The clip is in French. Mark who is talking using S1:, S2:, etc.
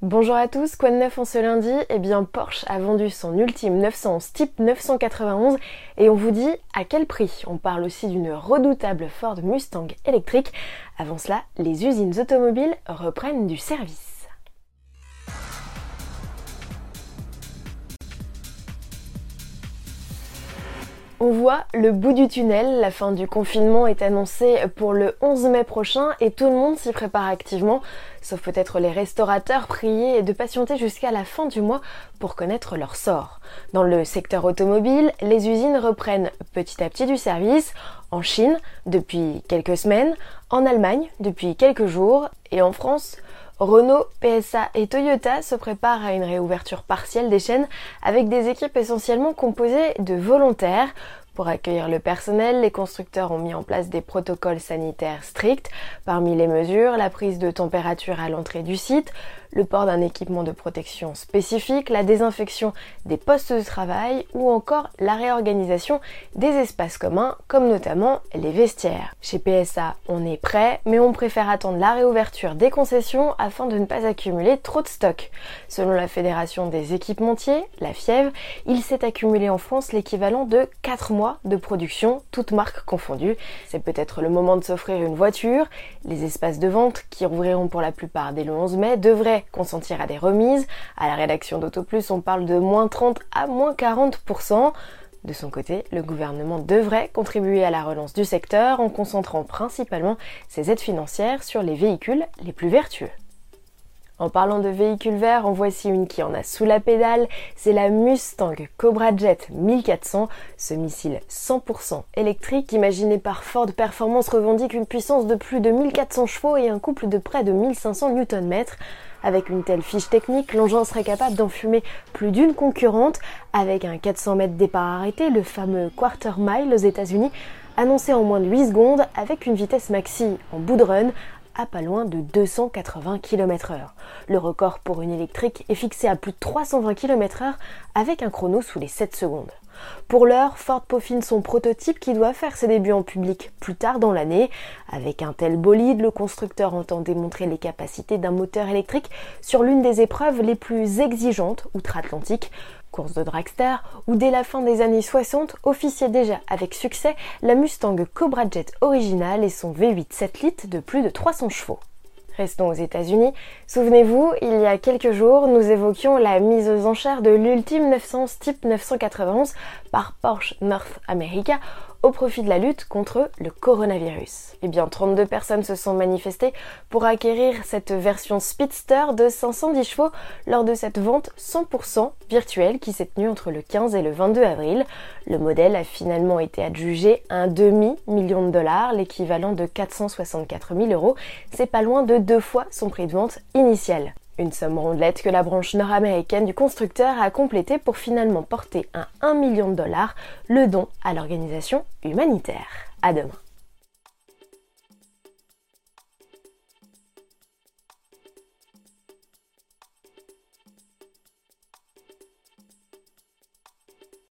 S1: Bonjour à tous, quoi de neuf en ce lundi? Eh bien Porsche a vendu son ultime 911 type 991 et on vous dit à quel prix. On parle aussi d'une redoutable Ford Mustang électrique. Avant cela, les usines automobiles reprennent du service. On voit le bout du tunnel, la fin du confinement est annoncée pour le 11 mai prochain et tout le monde s'y prépare activement, sauf peut-être les restaurateurs priés de patienter jusqu'à la fin du mois pour connaître leur sort. Dans le secteur automobile, les usines reprennent petit à petit du service, en Chine depuis quelques semaines, en Allemagne depuis quelques jours et en France Renault, PSA et Toyota se préparent à une réouverture partielle des chaînes avec des équipes essentiellement composées de volontaires. Pour accueillir le personnel, les constructeurs ont mis en place des protocoles sanitaires stricts. Parmi les mesures, la prise de température à l'entrée du site, le port d'un équipement de protection spécifique, la désinfection des postes de travail ou encore la réorganisation des espaces communs comme notamment les vestiaires. Chez PSA, on est prêt, mais on préfère attendre la réouverture des concessions afin de ne pas accumuler trop de stock. Selon la Fédération des équipementiers, la FIEV, il s'est accumulé en France l'équivalent de 4 mois de production, toutes marques confondues. C'est peut-être le moment de s'offrir une voiture. Les espaces de vente, qui rouvriront pour la plupart dès le 11 mai, devraient consentir à des remises. À la rédaction d'AutoPlus, on parle de moins 30 à moins 40%. De son côté, le gouvernement devrait contribuer à la relance du secteur en concentrant principalement ses aides financières sur les véhicules les plus vertueux. En parlant de véhicules verts, en voici une qui en a sous la pédale, c'est la Mustang Cobra Jet 1400. Ce missile 100% électrique imaginé par Ford Performance revendique une puissance de plus de 1400 chevaux et un couple de près de 1500 Nm. Avec une telle fiche technique, l'engin serait capable d'enfumer plus d'une concurrente. Avec un 400 mètres départ arrêté, le fameux quarter mile aux États-Unis, annoncé en moins de 8 secondes avec une vitesse maxi en bout de run à pas loin de 280 km h Le record pour une électrique est fixé à plus de 320 km h avec un chrono sous les 7 secondes. Pour l'heure, Ford peaufine son prototype qui doit faire ses débuts en public plus tard dans l'année. Avec un tel bolide, le constructeur entend démontrer les capacités d'un moteur électrique sur l'une des épreuves les plus exigeantes outre-Atlantique, course de dragster, où dès la fin des années 60 officiait déjà avec succès la Mustang Cobra Jet originale et son V8 7 litres de plus de 300 chevaux. Restons aux États-Unis. Souvenez-vous, il y a quelques jours, nous évoquions la mise aux enchères de l'ultime 911 type 991 par Porsche North America au profit de la lutte contre le coronavirus. Eh bien, 32 personnes se sont manifestées pour acquérir cette version Speedster de 510 chevaux lors de cette vente 100% virtuelle qui s'est tenue entre le 15 et le 22 avril. Le modèle a finalement été adjugé un demi-million de dollars, l'équivalent de 464 000 euros. C'est pas loin de deux fois son prix de vente initial. Une somme rondelette que la branche nord-américaine du constructeur a complété pour finalement porter à 1 million de dollars le don à l'organisation humanitaire. À demain.